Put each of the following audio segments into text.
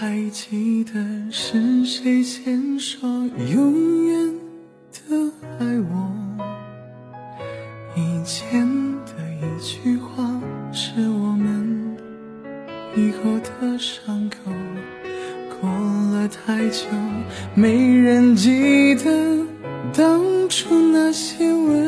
还记得是谁先说永远的爱我？以前的一句话，是我们以后的伤口。过了太久，没人记得当初那些温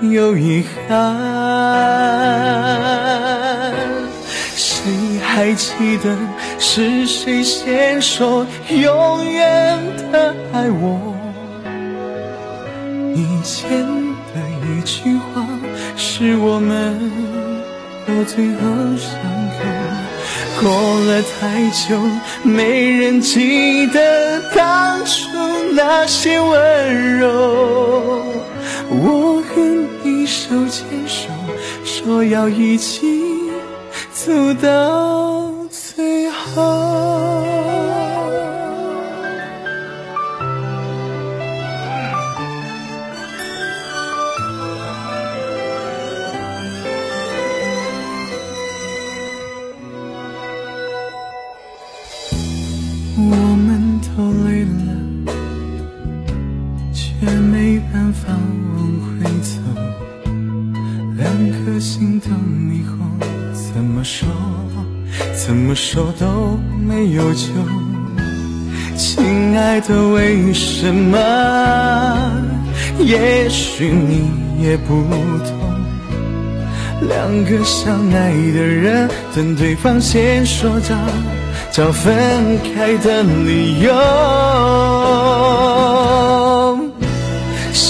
有遗憾。谁还记得是谁先说永远的爱我？以前的一句话，是我们到最后伤口。过了太久，没人记得当初那些温柔。我和你手牵手，说要一起。走到最后，说，怎么说都没有救。亲爱的，为什么？也许你也不懂。两个相爱的人，等对方先说着找分开的理由。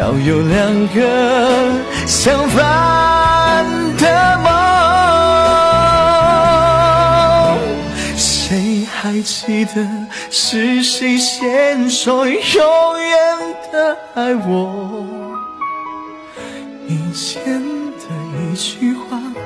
要有两个相反的梦，谁还记得是谁先说永远的爱我？以前的一句话，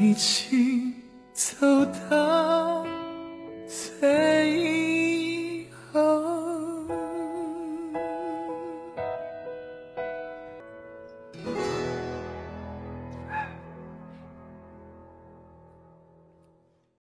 一起走到。